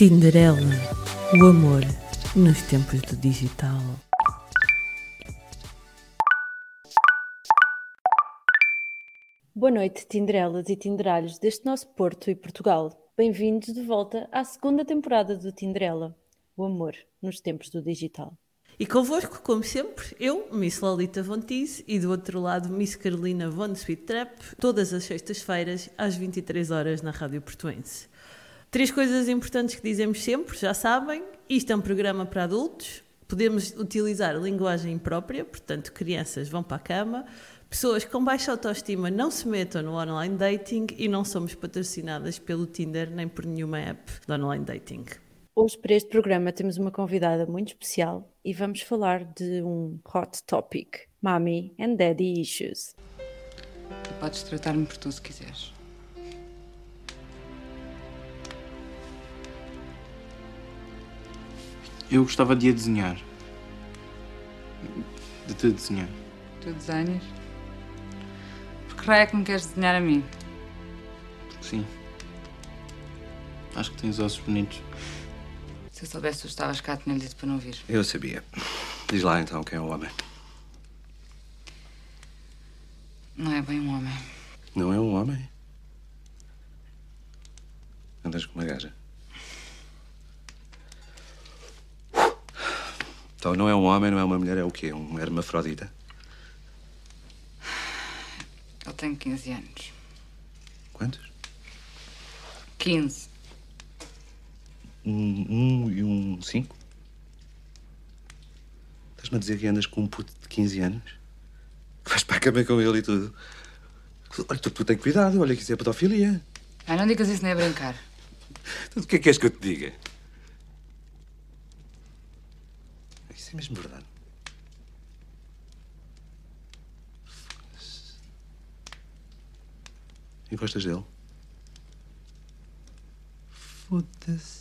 Tinderela, o amor nos tempos do digital. Boa noite, Tinderelas e Tinderalhos deste nosso Porto e Portugal. Bem-vindos de volta à segunda temporada do Tinderela, o amor nos tempos do digital. E convosco, como sempre, eu, Miss Lolita Von Teese, e do outro lado, Miss Carolina Von Sweet Trap, todas as sextas-feiras, às 23 horas na Rádio Portuense. Três coisas importantes que dizemos sempre, já sabem. Isto é um programa para adultos. Podemos utilizar linguagem própria, portanto, crianças vão para a cama. Pessoas com baixa autoestima não se metam no online dating e não somos patrocinadas pelo Tinder nem por nenhuma app de online dating. Hoje, para este programa, temos uma convidada muito especial e vamos falar de um hot topic: Mommy and Daddy Issues. Tu podes tratar-me por tu se quiseres. Eu gostava de a desenhar. De te desenhar. Tu desenhas? Por que raio é que me queres desenhar a mim? Sim. Acho que tens ossos bonitos. Se eu soubesse que tu estavas cá, tinha-lhe dito para não vir. Eu sabia. Diz lá então quem é o homem. Não é bem um homem. Não é um homem? Andas com uma gaja. Então não é um homem, não é uma mulher, é o quê? Um hermafrodita? Ele tem 15 anos. Quantos? 15. Um, um e um cinco? Estás-me a dizer que andas com um puto de 15 anos? Que vais para a cama com ele e tudo? Olha, tu, tu tem cuidado, olha que isso é pedofilia. Ah, não digas isso nem a brincar. Então, o que é que queres que eu te diga? Isso é mesmo verdade. Foda-se. E gostas dele? Foda-se.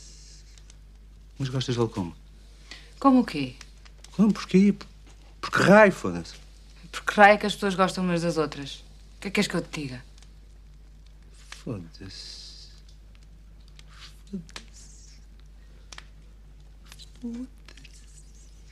Mas gostas dele como? Como o quê? Como? Porquê? Por que raio, foda-se? Porque raio é que as pessoas gostam umas das outras. O que é que queres que eu te diga? Foda-se. Foda-se. Foda-se.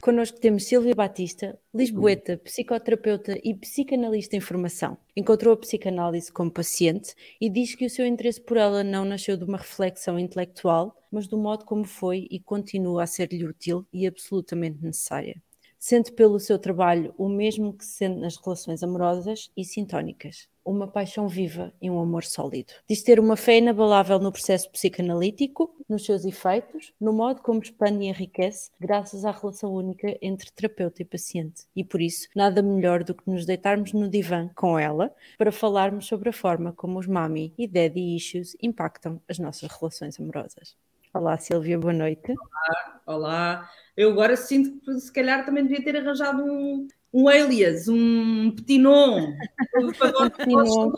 Connosco temos Silvia Batista, lisboeta, psicoterapeuta e psicanalista em formação. Encontrou a psicanálise como paciente e diz que o seu interesse por ela não nasceu de uma reflexão intelectual, mas do modo como foi e continua a ser-lhe útil e absolutamente necessária. Sente pelo seu trabalho o mesmo que se sente nas relações amorosas e sintónicas uma paixão viva e um amor sólido. Diz ter uma fé inabalável no processo psicanalítico, nos seus efeitos, no modo como expande e enriquece, graças à relação única entre terapeuta e paciente. E por isso, nada melhor do que nos deitarmos no divã com ela para falarmos sobre a forma como os mami e daddy issues impactam as nossas relações amorosas. Olá, Silvia, boa noite. Olá, olá. Eu agora sinto que se calhar também devia ter arranjado um, um alias, um petinon. petinon,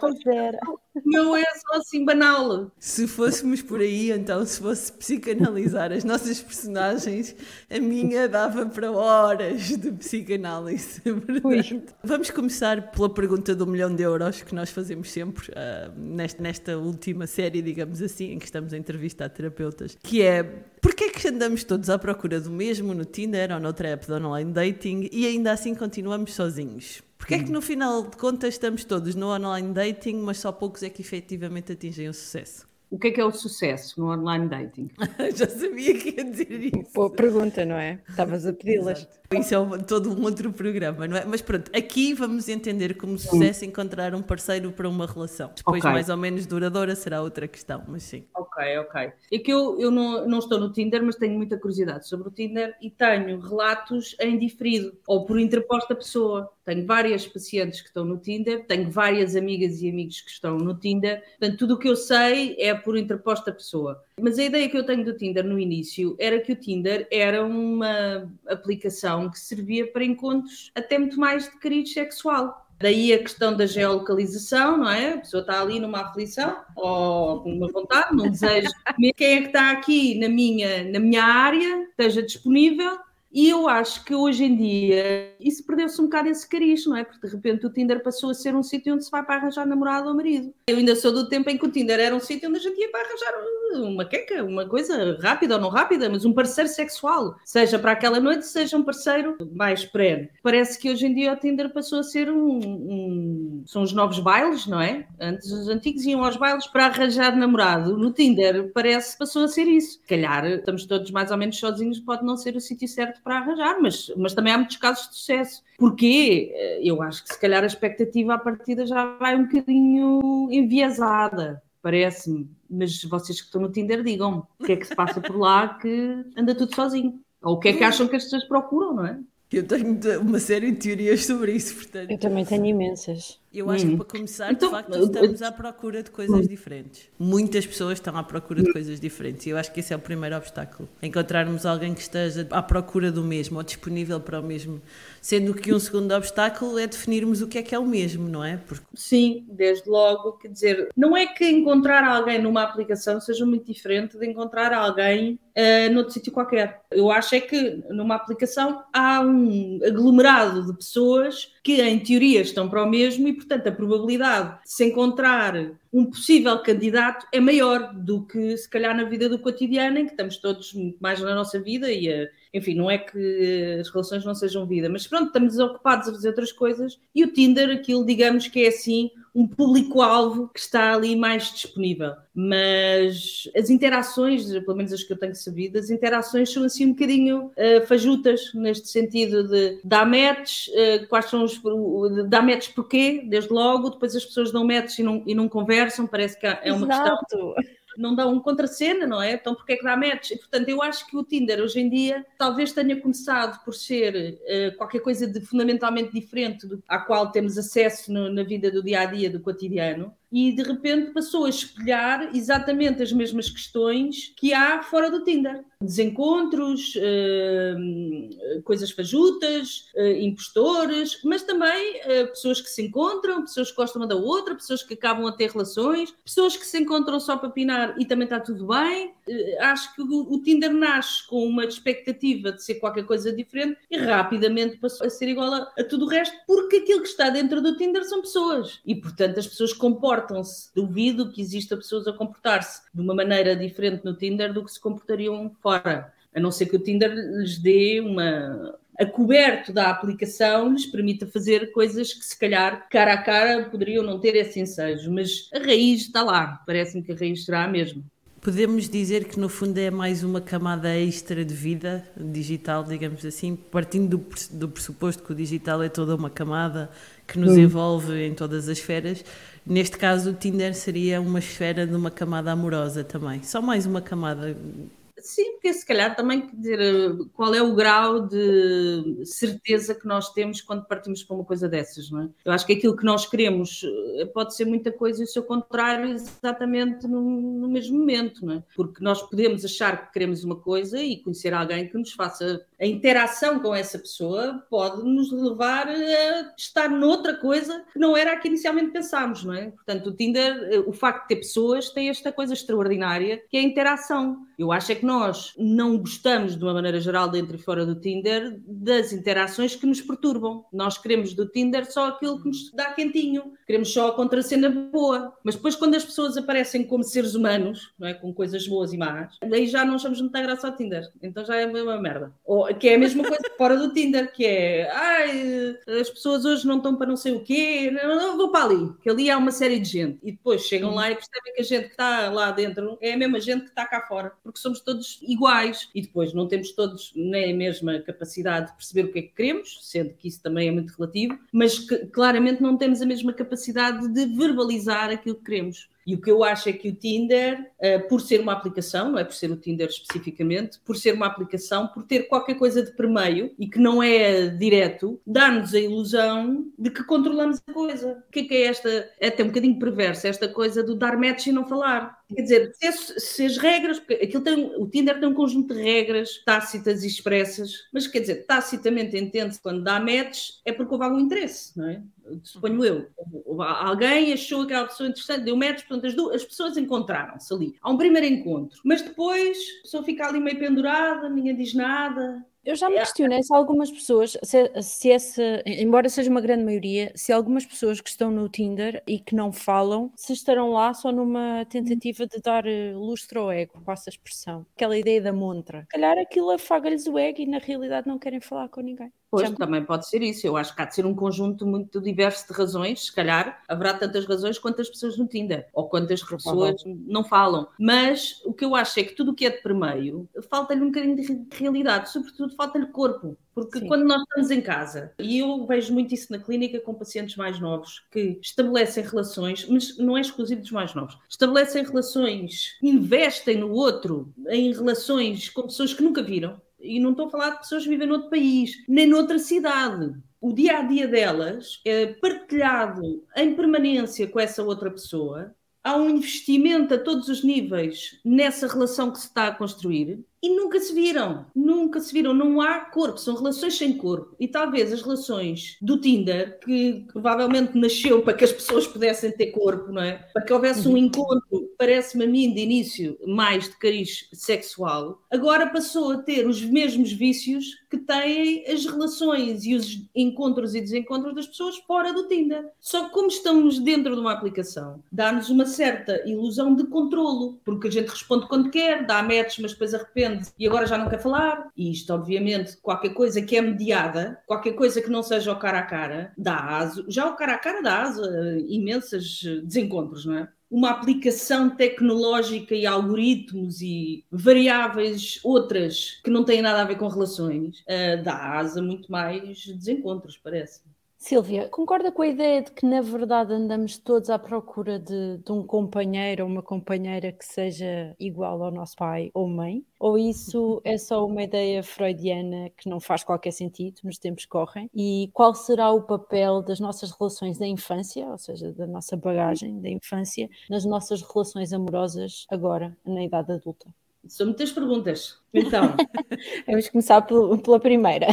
O meu é só assim banal. Se fôssemos por aí, então, se fosse psicanalizar as nossas personagens, a minha dava para horas de psicanálise. Vamos começar pela pergunta do milhão de euros que nós fazemos sempre uh, nesta, nesta última série, digamos assim, em que estamos a entrevistar terapeutas, que é Porquê é que andamos todos à procura do mesmo no Tinder ou noutra app de online dating e ainda assim continuamos sozinhos? Porquê é que no final de contas estamos todos no online dating, mas só poucos é que efetivamente atingem o sucesso? O que é que é o sucesso no online dating? Já sabia que ia dizer isso. Boa pergunta, não é? Estavas a pedi-las. Isso é um, todo um outro programa, não é? Mas pronto, aqui vamos entender como sucesso encontrar um parceiro para uma relação. Depois, okay. mais ou menos duradoura, será outra questão, mas sim. Ok, ok. É que eu, eu não, não estou no Tinder, mas tenho muita curiosidade sobre o Tinder e tenho relatos em diferido ou por interposta pessoa. Tenho várias pacientes que estão no Tinder, tenho várias amigas e amigos que estão no Tinder. Portanto, tudo o que eu sei é por interposta pessoa. Mas a ideia que eu tenho do Tinder no início era que o Tinder era uma aplicação que servia para encontros até muito mais de cariz sexual. Daí a questão da geolocalização, não é? A pessoa está ali numa aflição, ou com uma vontade, num desejo. Quem é que está aqui na minha, na minha área, esteja disponível, E eu acho que hoje em dia isso perdeu-se um bocado esse cariz, não é? Porque de repente o Tinder passou a ser um sítio onde se vai para arranjar namorado ou marido. Eu ainda sou do tempo em que o Tinder era um sítio onde a gente ia para arranjar uma queca, uma coisa rápida ou não rápida, mas um parceiro sexual, seja para aquela noite, seja um parceiro mais perene. Parece que hoje em dia o Tinder passou a ser um, um. São os novos bailes, não é? Antes os antigos iam aos bailes para arranjar namorado. No Tinder parece que passou a ser isso. Calhar estamos todos mais ou menos sozinhos, pode não ser o sítio certo para arranjar, mas, mas também há muitos casos de sucesso. Porque eu acho que se calhar a expectativa à partida já vai um bocadinho enviesada, parece-me. Mas vocês que estão no Tinder, digam-me o que é que se passa por lá que anda tudo sozinho. Ou o que é que acham que as pessoas procuram, não é? Eu tenho uma série de teorias sobre isso, portanto. Eu também tenho imensas. Eu acho hum. que para começar, então, de facto, estamos à procura de coisas diferentes. Muitas pessoas estão à procura de coisas diferentes e eu acho que esse é o primeiro obstáculo. Encontrarmos alguém que esteja à procura do mesmo ou disponível para o mesmo. Sendo que um segundo obstáculo é definirmos o que é que é o mesmo, não é? Porque... Sim, desde logo, quer dizer, não é que encontrar alguém numa aplicação seja muito diferente de encontrar alguém uh, noutro sítio qualquer. Eu acho é que numa aplicação há um aglomerado de pessoas que em teoria estão para o mesmo e, portanto, a probabilidade de se encontrar um possível candidato é maior do que se calhar na vida do cotidiano, em que estamos todos muito mais na nossa vida e, a, enfim, não é que as relações não sejam vida, mas pronto, estamos ocupados a fazer outras coisas e o Tinder, aquilo, digamos que é assim, um público-alvo que está ali mais disponível. Mas as interações, pelo menos as que eu tenho sabido, as interações são assim um bocadinho uh, fajutas, neste sentido de dar match, uh, quais são os. dar match porquê, desde logo, depois as pessoas dão match e não, e não conversam, parece que é uma Exato. questão não dá um contracena, não é? Então porquê é que dá match? E, portanto, eu acho que o Tinder hoje em dia talvez tenha começado por ser uh, qualquer coisa de fundamentalmente diferente do, à qual temos acesso no, na vida do dia a dia, do cotidiano, e de repente passou a espelhar exatamente as mesmas questões que há fora do Tinder. Desencontros, uh, coisas fajutas, uh, impostores, mas também uh, pessoas que se encontram, pessoas que gostam uma da outra, pessoas que acabam a ter relações, pessoas que se encontram só para pinar e também está tudo bem. acho que o, o, Tinder nasce com uma expectativa de ser qualquer coisa diferente e rapidamente passou a ser igual a, a tudo o resto, porque aquilo que está dentro do Tinder são pessoas e, portanto, as pessoas comportam comportam-se. Duvido que exista pessoas a comportar-se de uma maneira diferente no Tinder do que se comportariam fora. A não ser que o Tinder lhes dê uma. A coberto da aplicação lhes permita fazer coisas que, se calhar, cara a cara, poderiam não ter esse ensejo. Mas a raiz está lá. Parece-me que a raiz será a mesma. Podemos dizer que no fundo é mais uma camada extra de vida digital, digamos assim, partindo do, do pressuposto que o digital é toda uma camada que nos hum. envolve em todas as esferas. Neste caso, o Tinder seria uma esfera de uma camada amorosa também. Só mais uma camada Sim, porque se calhar também quer dizer qual é o grau de certeza que nós temos quando partimos para uma coisa dessas, não é? Eu acho que aquilo que nós queremos eh, pode ser muita coisa e o seu contrário exatamente no, no, mesmo momento, não é? Porque nós podemos achar que queremos uma coisa e conhecer alguém que nos faça a interação com essa pessoa pode nos levar a estar noutra coisa que não era a que inicialmente pensámos, não é? Portanto, o Tinder, eh, o facto de ter pessoas tem esta coisa extraordinária que é a interação. Eu acho é que nós não gostamos, de uma maneira geral, dentro e fora do Tinder, das interações que nos perturbam. Nós queremos do Tinder só aquilo que nos dá quentinho, queremos só a contracena boa. Mas depois, quando as pessoas aparecem como seres humanos, não é? com coisas boas e más, aí já não achamos muita graça ao Tinder. Então já é uma merda. Ou, que é a mesma coisa fora do Tinder, que é ai, as pessoas hoje não estão para não sei o quê, não, não vou para ali, que ali há uma série de gente. E depois chegam lá e percebem que a gente que está lá dentro é a mesma gente que está cá fora, porque somos todos iguais. E depois não temos todos nem a mesma capacidade de perceber o que é que queremos, sendo que isso também é muito relativo, mas que claramente não temos a mesma capacidade de verbalizar aquilo que queremos. E o que eu acho é que o Tinder, uh, por ser uma aplicação, não é por ser o Tinder especificamente, por ser uma aplicação, por ter qualquer coisa de permeio e que não é direto, dá-nos a ilusão de que controlamos a coisa. O que é que é esta? É até um bocadinho perversa esta coisa do dar match e não falar. Quer dizer, se se as regras, porque aquilo tem, o Tinder tem um conjunto de regras tácitas e expressas, mas quer dizer, tacitamente entende-se quando dá match é porque houve algum interesse, não é? suponho eu, alguém achou aquela pessoa interessante, deu metros, portanto as, duas, as pessoas encontraram-se ali. Há um primeiro encontro, mas depois a pessoa fica ali meio pendurada, ninguém diz nada, Eu já me questionei se algumas pessoas, se, se essa, embora seja uma grande maioria, se algumas pessoas que estão no Tinder e que não falam, se estarão lá só numa tentativa de dar eh, lustre ao ego, passa a expressão. Aquela ideia da montra. Se calhar aquilo afaga-lhes o ego e na realidade não querem falar com ninguém. Pois, também pode ser isso. Eu acho que há de ser um conjunto muito diverso de razões. Se calhar haverá tantas razões quantas pessoas no Tinder ou quantas pessoas não falam. Mas o que eu acho é que tudo o que é de permeio falta-lhe um bocadinho de re- realidade, sobretudo falta-lhe corpo. Porque Sim. quando nós estamos em casa, e eu vejo muito isso na clínica com pacientes mais novos, que estabelecem relações, mas não é exclusivo dos mais novos, estabelecem relações, investem no outro, em relações com pessoas que nunca viram, e não estou a falar de pessoas que vivem noutro país, nem noutra cidade. O dia a dia delas é partilhado em permanência com essa outra pessoa. Há um investimento a todos os níveis nessa relação que se está a construir e nunca se viram. Nunca se viram. Não há corpo, são relações sem corpo. E talvez as relações do Tinder, que provavelmente nasceu para que as pessoas pudessem ter corpo, não é? Para que houvesse um encontro, parece-me a mim de início, mais de cariz sexual, agora passou a ter os mesmos vícios que têm as relações e os encontros e desencontros das pessoas fora do Tinder. Só que como estamos dentro de uma aplicação, dá-nos uma certa ilusão de controlo, porque a gente responde quando quer, dá match, mas depois arrepende e agora já não quer falar. E isto, obviamente, qualquer coisa que é mediada, qualquer coisa que não seja o cara a cara, dá aso. Já o cara a cara dá aso a imensos desencontros, não é? uma aplicação tecnológica e algoritmos e variáveis outras que não têm nada a ver com relações, uh, dá asa muito mais desencontros, parece. Silvia, concorda com a ideia de que na verdade andamos todos à procura de, de, um companheiro ou uma companheira que seja igual ao nosso pai ou mãe? Ou isso é só uma ideia freudiana que não faz qualquer sentido nos tempos que correm? E qual será o papel das nossas relações da infância, ou seja, da nossa bagagem da infância, nas nossas relações amorosas agora, na idade adulta? São muitas perguntas. Então, vamos começar pela primeira.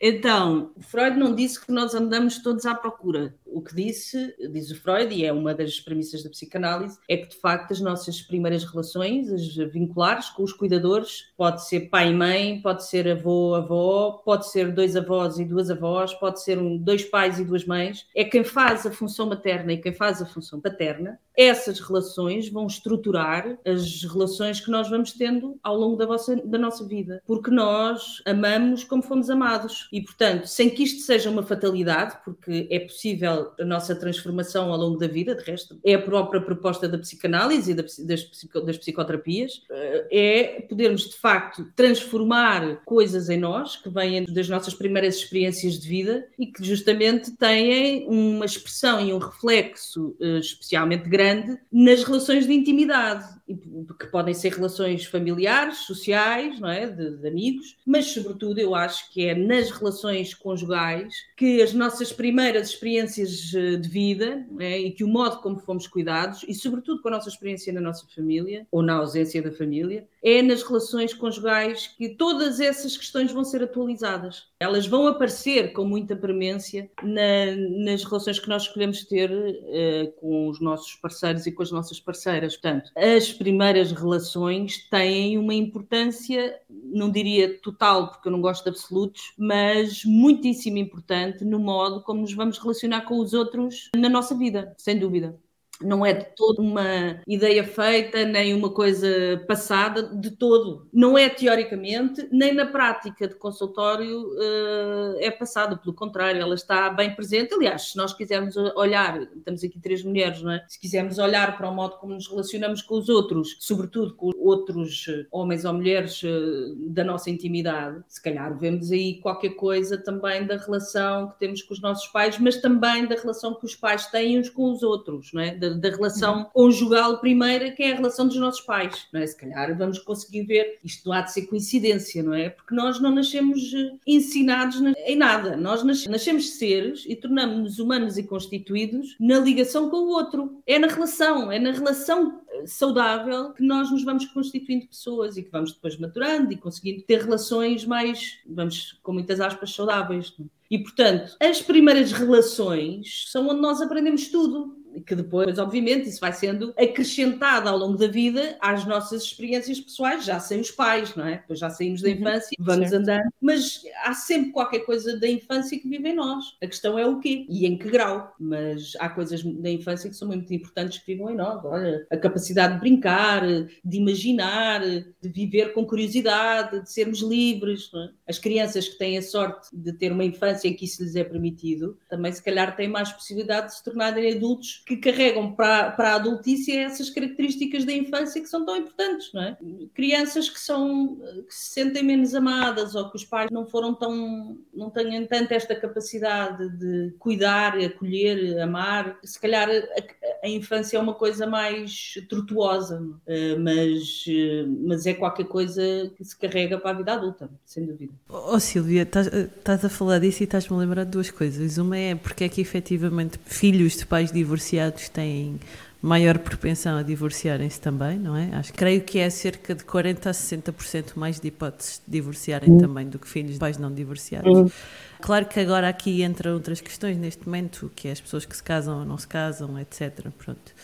Então, Freud não disse que nós andamos todos à procura. O que disse, diz o Freud, e é uma das premissas da psicanálise, é que de facto as nossas primeiras relações, as vinculares com os cuidadores, pode ser pai e mãe, pode ser avô, avó, pode ser dois avós e duas avós, pode ser um, dois pais e duas mães. É quem faz a função materna e quem faz a função paterna. Essas relações vão estruturar as relações que nós vamos tendo ao longo da, vossa, da nossa vida, porque nós amamos como fomos amados. E, portanto, sem que isto seja uma fatalidade, porque é possível a nossa transformação ao longo da vida, de resto, é a própria proposta da psicanálise e das, das psicoterapias, é podermos, de facto, transformar coisas em nós que vêm das nossas primeiras experiências de vida e que justamente têm uma expressão e um reflexo especialmente grande nas relações de intimidade, que podem ser relações familiares, sociais, não é? de, de amigos, mas, sobretudo, eu acho que é nas relações conjugais que as nossas primeiras experiências eh, de vida é? e que o modo como fomos cuidados, e sobretudo com a nossa experiência na nossa família, ou na ausência da família, é nas relações conjugais que todas essas questões vão ser atualizadas. Elas vão aparecer com muita premência na, nas relações que nós escolhemos ter uh, com os nossos parceiros e com as nossas parceiras. Portanto, as primeiras relações têm uma importância, não diria total, porque eu não gosto de absolutos, mas muitíssimo importante no modo como nos vamos relacionar com os outros na nossa vida, sem dúvida não é de todo uma ideia feita, nem uma coisa passada, de todo. Não é teoricamente, nem na prática de consultório uh, é passada, pelo contrário, ela está bem presente. Aliás, se nós quisermos olhar, estamos aqui três mulheres, não é? Se quisermos olhar para o modo como nos relacionamos com os outros, sobretudo com outros homens ou mulheres uh, da nossa intimidade, se calhar vemos aí qualquer coisa também da relação que temos com os nossos pais, mas também da relação que os pais têm uns com os outros, não é? Da, da relação uhum. conjugal primeira, que é a relação dos nossos pais, não é? Se calhar vamos conseguir ver, isto há de ser coincidência, não é? Porque nós não nascemos ensinados em nada, nós nascemos seres e tornamos-nos humanos e constituídos na ligação com o outro, é na relação, é na relação saudável que nós nos vamos constituindo pessoas e que vamos depois maturando e conseguindo ter relações mais, vamos com muitas aspas, saudáveis. E, portanto, as primeiras relações são onde nós aprendemos tudo que depois, obviamente, isso vai sendo acrescentado ao longo da vida às nossas experiências pessoais, já sem os pais, não é? Depois já saímos da Uhum, infância, vamos certo. andando, mas há sempre qualquer coisa da infância que vive em nós. A questão é o quê e em que grau. Mas há coisas da infância que são muito importantes que vivam em nós. Olha, a capacidade de brincar, de imaginar, de viver com curiosidade, de sermos livres. é? As crianças que têm a sorte de ter uma infância em que isso lhes é permitido, também se calhar têm mais possibilidade de se tornarem adultos que carregam para, para a adultice essas características da infância que são tão importantes, não é? Crianças que são que se sentem menos amadas ou que os pais não foram tão não tenham tanto esta capacidade de cuidar, acolher, amar, se calhar a, a infância é uma coisa mais tortuosa, eh, mas, eh, mas é qualquer coisa que se carrega para a vida adulta, sem dúvida. Oh Silvia, estás estás a falar disso e estás-me a lembrar de duas coisas. Uma é porque é que efetivamente filhos de pais divorciados têm maior propensão a divorciarem-se também, não é? Acho, creio que é cerca de 40 a 60% mais de hipóteses de divorciarem também do que filhos de pais não divorciados. Claro que agora aqui entram outras questões neste momento, que é as pessoas que se casam ou não se casam, etc. Pronto.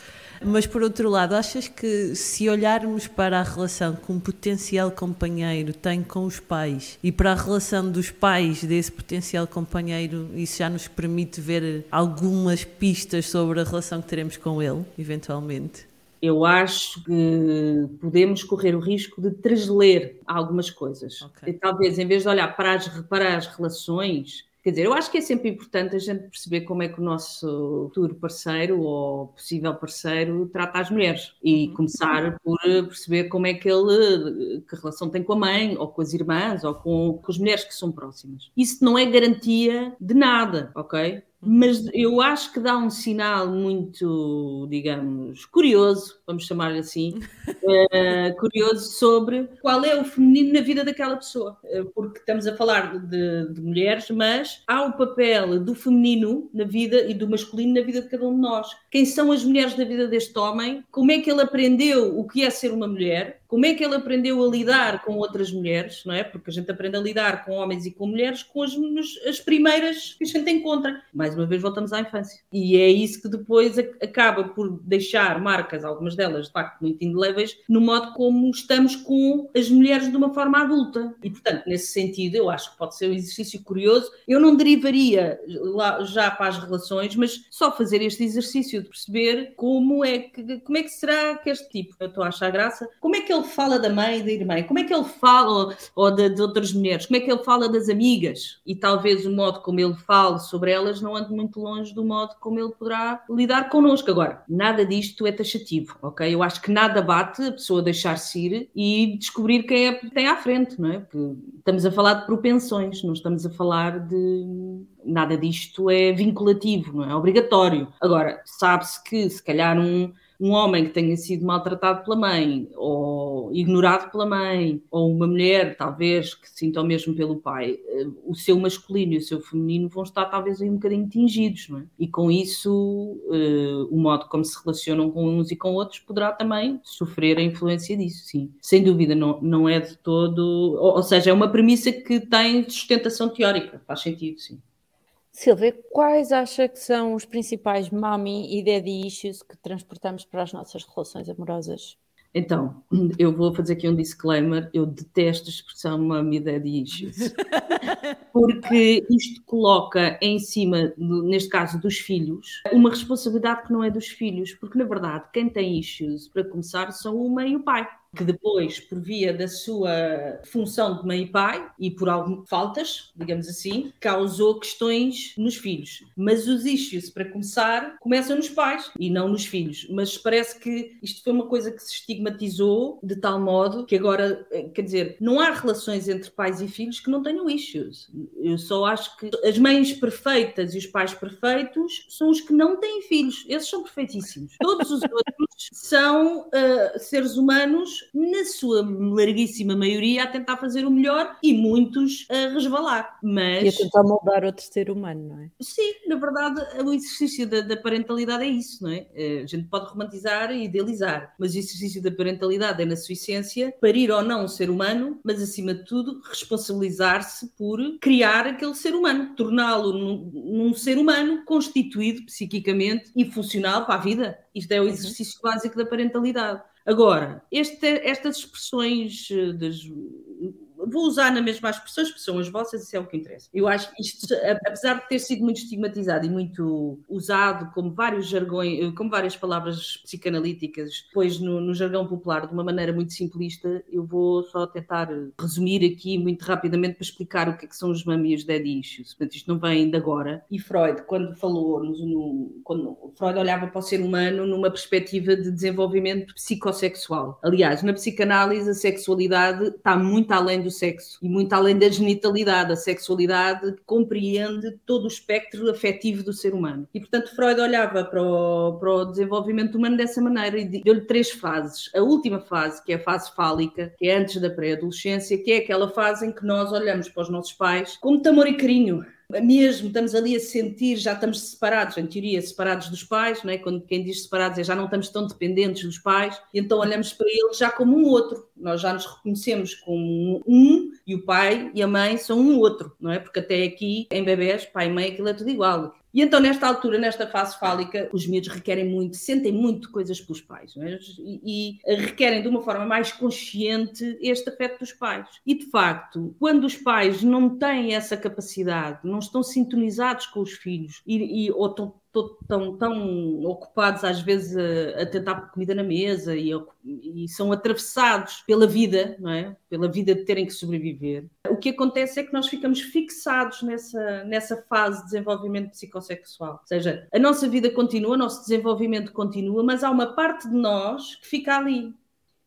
Mas por outro lado, achas que se olharmos para a relação que um potencial companheiro tem com os pais e para a relação dos pais desse potencial companheiro, isso já nos permite ver algumas pistas sobre a relação que teremos com ele, eventualmente? Eu acho que podemos correr o risco de transler algumas coisas. Ok. E talvez, em vez de olhar para as, para as relações, quer dizer, eu acho que é sempre importante a gente perceber como é que o nosso futuro parceiro ou possível parceiro trata as mulheres e começar por perceber como é que ele, que relação tem com a mãe, ou com as irmãs, ou com, com as mulheres que são próximas. Isso não é garantia de nada, ok? Mas eu acho que dá um sinal muito, digamos, curioso, vamos chamar assim, eh, curioso sobre qual é o feminino na vida daquela pessoa. Eh, porque estamos a falar de, de mulheres, mas há o papel do feminino na vida e do masculino na vida de cada um de nós. Quem são as mulheres da vida deste homem? Como é que ele aprendeu o que é ser uma mulher? Como é que ele aprendeu a lidar com outras mulheres, não é? Porque a gente aprende a lidar com homens e com mulheres com as, as primeiras que a gente encontra. Mais uma vez voltamos à infância. E é isso que depois acaba por deixar marcas, algumas delas de facto muito indeléveis, no modo como estamos com as mulheres de uma forma adulta. E portanto, nesse sentido, eu acho que pode ser um exercício curioso. Eu não derivaria lá já para as relações, mas só fazer este exercício de perceber como é que, como é que será que este tipo, eu estou a achar graça, como é que ele fala da mãe e da irmã, como é que ele fala ou de, de outras mulheres, como é que ele fala das amigas e talvez o modo como ele fala sobre elas não ande muito longe do modo como ele poderá lidar connosco. Agora, nada disto é taxativo, ok? Eu acho que nada bate a pessoa deixar-se ir e descobrir quem é que tem à frente, não é? Porque estamos a falar de propensões, não estamos a falar de nada disto é vinculativo, não é obrigatório. Agora, sabe-se que se calhar um, um homem que tenha sido maltratado pela mãe, ou ignorado pela mãe, ou uma mulher, talvez, que sinta o mesmo pelo pai, eh, o seu masculino e o seu feminino vão estar talvez aí um bocadinho tingidos, não é? E com isso, eh, o modo como se relacionam com uns e com outros poderá também sofrer a influência disso, sim. Sem dúvida, não, não é de todo. Ou, ou seja, é uma premissa que tem sustentação teórica, faz sentido, sim. Silvia, quais acha que são os principais mommy e daddy issues que transportamos para as nossas relações amorosas? Então, eu vou fazer aqui um disclaimer. Eu detesto a expressão mommy daddy issues. Porque isto coloca em cima, neste caso, dos filhos, uma responsabilidade que não é dos filhos. Porque, na verdade, quem tem issues, para começar, são o mãe e o pai. Que depois, por via da sua função de mãe e pai, e por algumas faltas, digamos assim, causou questões nos filhos. Mas os issues, para começar, começam nos pais e não nos filhos. Mas parece que isto foi uma coisa que se estigmatizou de tal modo que agora, eh, quer dizer, não há relações entre pais e filhos que não tenham issues. Eu só acho que as mães perfeitas e os pais perfeitos são os que não têm filhos. Esses são perfeitíssimos. Todos os outros são ah, seres humanos na sua larguíssima maioria, a tentar fazer o melhor e muitos a resvalar. Mas... E a tentar moldar outro ser humano, não é? Sim, na verdade, o exercício da, da parentalidade é isso, não é? Eh, a gente pode romantizar e idealizar, mas o exercício da parentalidade é, na sua essência, parir ou não um ser humano, mas acima de tudo, responsabilizar-se por criar aquele ser humano, torná-lo num, num ser humano constituído psiquicamente e funcional para a vida. Isto é o uhum. exercício básico da parentalidade. Agora, este, estas expressões eh, das vou usar na mesma as expressões, que são as vossas, isso é o que interessa. Eu acho que isto, apesar de ter sido muito estigmatizado e muito usado como vários jargões, como várias palavras psicanalíticas, depois no, no jargão popular, de uma maneira muito simplista, eu vou só tentar resumir aqui muito rapidamente para explicar o que, é que são os mami os dead issues. Portanto, isto não vem de agora. E Freud, quando falou, no, quando Freud olhava para o ser humano numa perspectiva de desenvolvimento psicossexual. Aliás, na psicanálise, a sexualidade está muito além do sexo e muito além da genitalidade. A sexualidade compreende todo o espectro afetivo do ser humano. E, portanto, Freud olhava para o, para o desenvolvimento humano dessa maneira e deu-lhe três fases. A última fase, que é a fase fálica, que é antes da pré-adolescência, que é aquela fase em que nós olhamos para os nossos pais com muito amor e carinho mesmo estamos ali a sentir, já estamos separados, em teoria, separados dos pais, não é? quando quem diz separados é já não estamos tão dependentes dos pais, então olhamos para eles já como um outro, nós já nos reconhecemos como um, e o pai e a mãe são um outro, não é? Porque até aqui, em bebés, pai e mãe, aquilo é tudo igual. E então, nesta altura, nesta fase fálica, os miúdos requerem muito, sentem muito coisas pelos pais é? e, e, requerem de uma forma mais consciente este afeto dos pais. E, de facto, quando os pais não têm essa capacidade, não estão sintonizados com os filhos e, e ou estão tão, tão ocupados às vezes a, a tentar comida na mesa e, e, são atravessados pela vida, não é? Pela vida de terem que sobreviver. O que acontece é que nós ficamos fixados nessa, nessa fase de desenvolvimento psicossexual. Ou seja, a nossa vida continua, o nosso desenvolvimento continua, mas há uma parte de nós que fica ali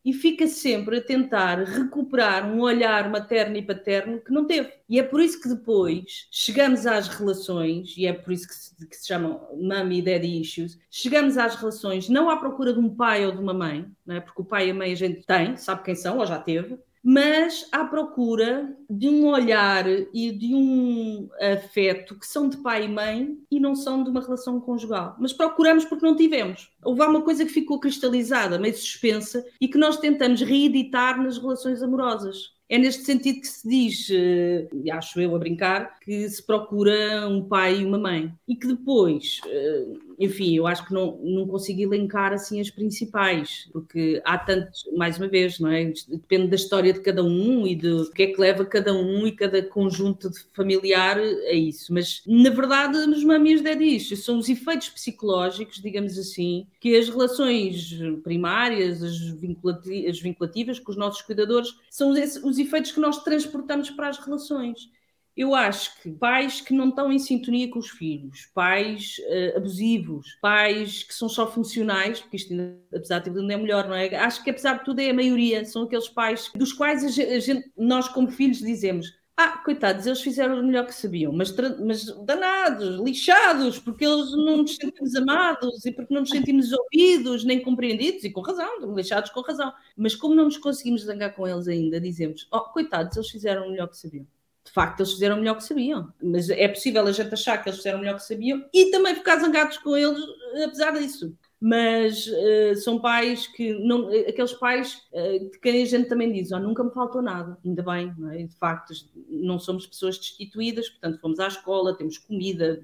e fica sempre a tentar recuperar um olhar materno e paterno que não teve. E é por isso que depois chegamos às relações, e é por isso que se, que se chamam mommy e daddy issues, chegamos às relações não à procura de um pai ou de uma mãe, não é? porque o pai e a mãe a gente tem, sabe quem são ou já teve, mas à procura de um olhar e de um afeto que são de pai e mãe e não são de uma relação conjugal. Mas procuramos porque não tivemos. Houve uma coisa que ficou cristalizada, meio suspensa, e que nós tentamos reeditar nas relações amorosas. É neste sentido que se diz, eh, e acho eu a brincar, que se procura um pai e uma mãe. E que depois, eh, enfim, eu acho que não, não consigo elencar assim as principais, porque há tantos, mais uma vez, não é? Depende da história de cada um e do que é que leva cada um e cada conjunto familiar a isso. Mas, na verdade, nos mamias é disto, são os efeitos psicológicos, digamos assim, que as relações primárias, as, vinculativas, as vinculativas com os nossos cuidadores, são os efeitos que nós transportamos para as relações eu acho que pais que não estão em sintonia com os filhos, pais uh, abusivos, pais que são só funcionais, porque isto, apesar de tudo, não é melhor, não é? Acho que, apesar de tudo, é a maioria, são aqueles pais dos quais a gente, nós, como filhos, dizemos. Ah, coitados, eles fizeram o melhor que sabiam, mas, mas danados, lixados, porque eles não nos sentimos amados e porque não nos sentimos ouvidos nem compreendidos, e com razão, lixados com razão. Mas como não nos conseguimos zangar com eles ainda, dizemos: Oh, coitados, eles fizeram o melhor que sabiam de facto eles fizeram o melhor que sabiam. Mas é possível a gente achar que eles fizeram o melhor que sabiam e também ficar zangados com eles, apesar disso. Mas uh, são pais que não, aqueles pais uh, de quem a gente também diz, oh, nunca me faltou nada, ainda bem, não é? de facto não somos pessoas destituídas, portanto fomos à escola, temos comida,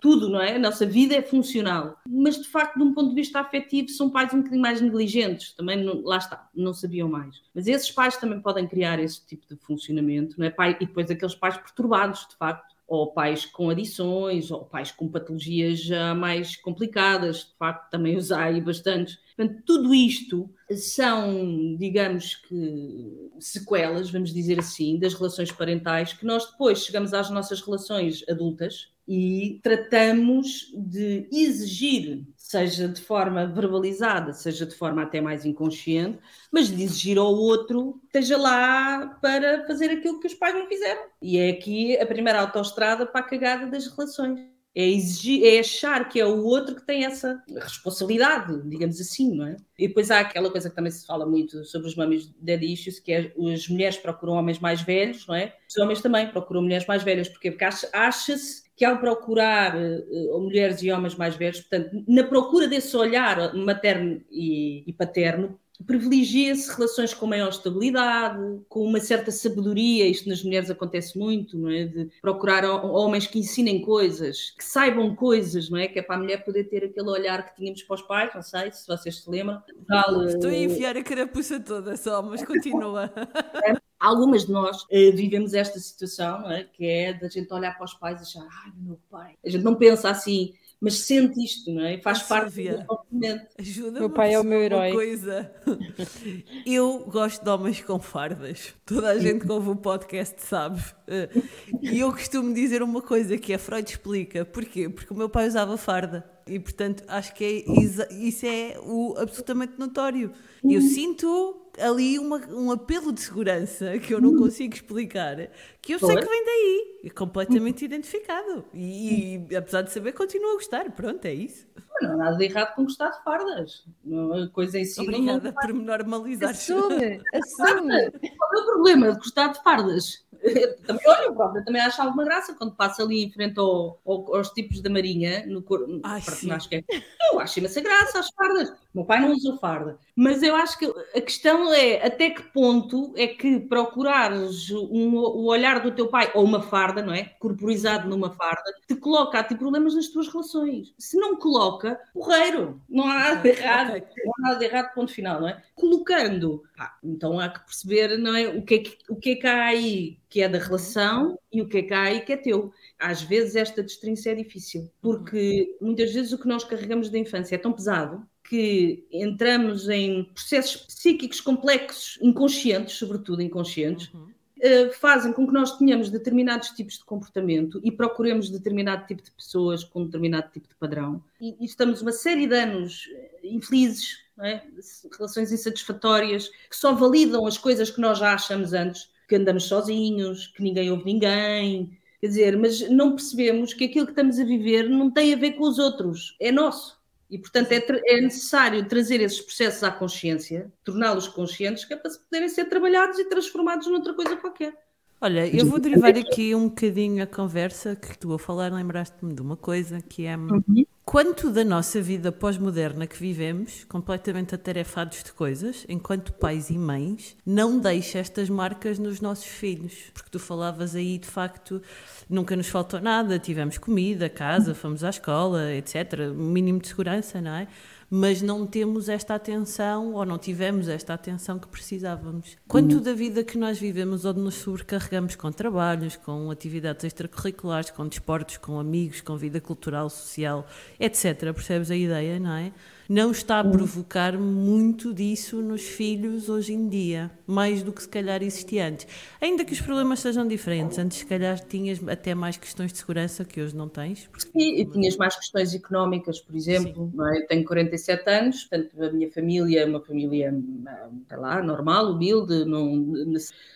tudo, não é? A nossa vida é funcional. Mas, de facto, de um ponto de vista afetivo, são pais um bocadinho mais negligentes. Também, não, lá está, não sabiam mais. Mas esses pais também podem criar esse tipo de funcionamento, não é? Pai, e depois aqueles pais perturbados, de facto. Ou pais com adições, ou pais com patologias já mais complicadas, de facto, também os há aí bastantes. Portanto, tudo isto são, digamos que, sequelas, vamos dizer assim, das relações parentais, que nós depois chegamos às nossas relações adultas e tratamos de exigir, seja de forma verbalizada, seja de forma até mais inconsciente, mas de exigir ao outro esteja lá para fazer aquilo que os pais não fizeram. E é aqui a primeira autoestrada para a cagada das relações. É exigir, é achar que é o outro que tem essa responsabilidade, digamos assim, não é? E depois há aquela coisa que também se fala muito sobre os mummies dead issues, que é as mulheres procuram homens mais velhos, não é? Os homens também procuram mulheres mais velhas, porque, porque acha-se que ao procurar uh, mulheres e homens mais velhos, portanto, na procura desse olhar materno e, e paterno, privilegia-se relações com maior estabilidade, com uma certa sabedoria, isto nas mulheres acontece muito, não é? De procurar homens que ensinem coisas, que saibam coisas, não é? Que é para a mulher poder ter aquele olhar que tínhamos para os pais, não sei se vocês se lembram. Tal, Estou a eh, enfiar a carapuça toda só, mas continua. Algumas de nós uh, vivemos esta situação, não é? que é da gente olhar para os pais e achar, ai, meu pai. A gente não pensa assim, mas sente isto, não é? Faz parte do sofrimento. Ajuda meu pai é o meu herói. Coisa. Eu gosto de homens com fardas. Toda a gente que ouve o podcast sabe. Eh, e eu costumo dizer uma coisa que a Freud explica. Porquê? Porque o meu pai usava farda. E portanto acho que é, isso é o absolutamente notório. Eu sinto ali uma, um apelo de segurança que eu não consigo explicar, que eu sei que vem daí, é completamente identificado. E, e, apesar de saber, continuo a gostar. Pronto, é isso. Não há nada de errado com gostar de fardas. Coisa em si. Obrigada por me normalizar. Assume, assume. Qual é o problema de gostar de fardas? também, olha, próprio, também acho alguma graça quando passa ali em frente ao, ao, aos tipos da Marinha, no corpo. Acho que é. Eu acho imensa graça às fardas. O meu pai não usou farda. Mas eu acho que a questão é até que ponto é que procurares um, o olhar do teu pai, ou uma farda, não é? Corporizado numa farda, te coloca a ti problemas nas tuas relações. Se não coloca, porreiro. Não há nada de errado. Não há nada de errado, ponto final, não é? Colocando, pá, então há que perceber, não é? O que é que, o que, é que há aí que é da relação e o que é que há aí que é teu. Às vezes esta destrinça é difícil, porque muitas vezes o que nós carregamos da infância é tão pesado que entramos em processos psíquicos complexos, inconscientes, sobretudo inconscientes, uhum. Uh, fazem com que nós tenhamos determinados tipos de comportamento e procuremos determinado tipo de pessoas com determinado tipo de padrão. E, estamos uma série de anos infelizes, é? relações insatisfatórias, que só validam as coisas que nós já achamos antes, que andamos sozinhos, que ninguém ouve ninguém. Quer dizer, mas não percebemos que aquilo que estamos a viver não tem a ver com os outros, é nosso. E, portanto, é, é, necessário trazer esses processos à consciência, torná-los conscientes, que é para poderem ser trabalhados e transformados noutra coisa qualquer. Olha, eu vou derivar aqui um bocadinho a conversa que tu a falar, lembraste-me de uma coisa que é uhum. quanto da nossa vida pós-moderna que vivemos, completamente atarefados de coisas, enquanto pais e mães, não deixa estas marcas nos nossos filhos. Porque tu falavas aí, de facto, nunca nos faltou nada, tivemos comida, casa, fomos à escola, etc. Um mínimo de segurança, não é? Mas não temos esta atenção ou não tivemos esta atenção que precisávamos. Quanto da vida que nós vivemos onde nos sobrecarregamos com trabalhos, com atividades extracurriculares, com desportos, com amigos, com vida cultural, social, etc. Percebes a ideia, não é? Não está a provocar muito disso nos filhos hoje em dia, mais do que se calhar existia antes. Ainda que os problemas sejam diferentes, antes se calhar tinhas até mais questões de segurança que hoje não tens. Sim, e tinhas mais questões económicas, por exemplo. É? Eu tenho 47 anos, portanto a minha família é uma família, sei lá, normal, humilde, não,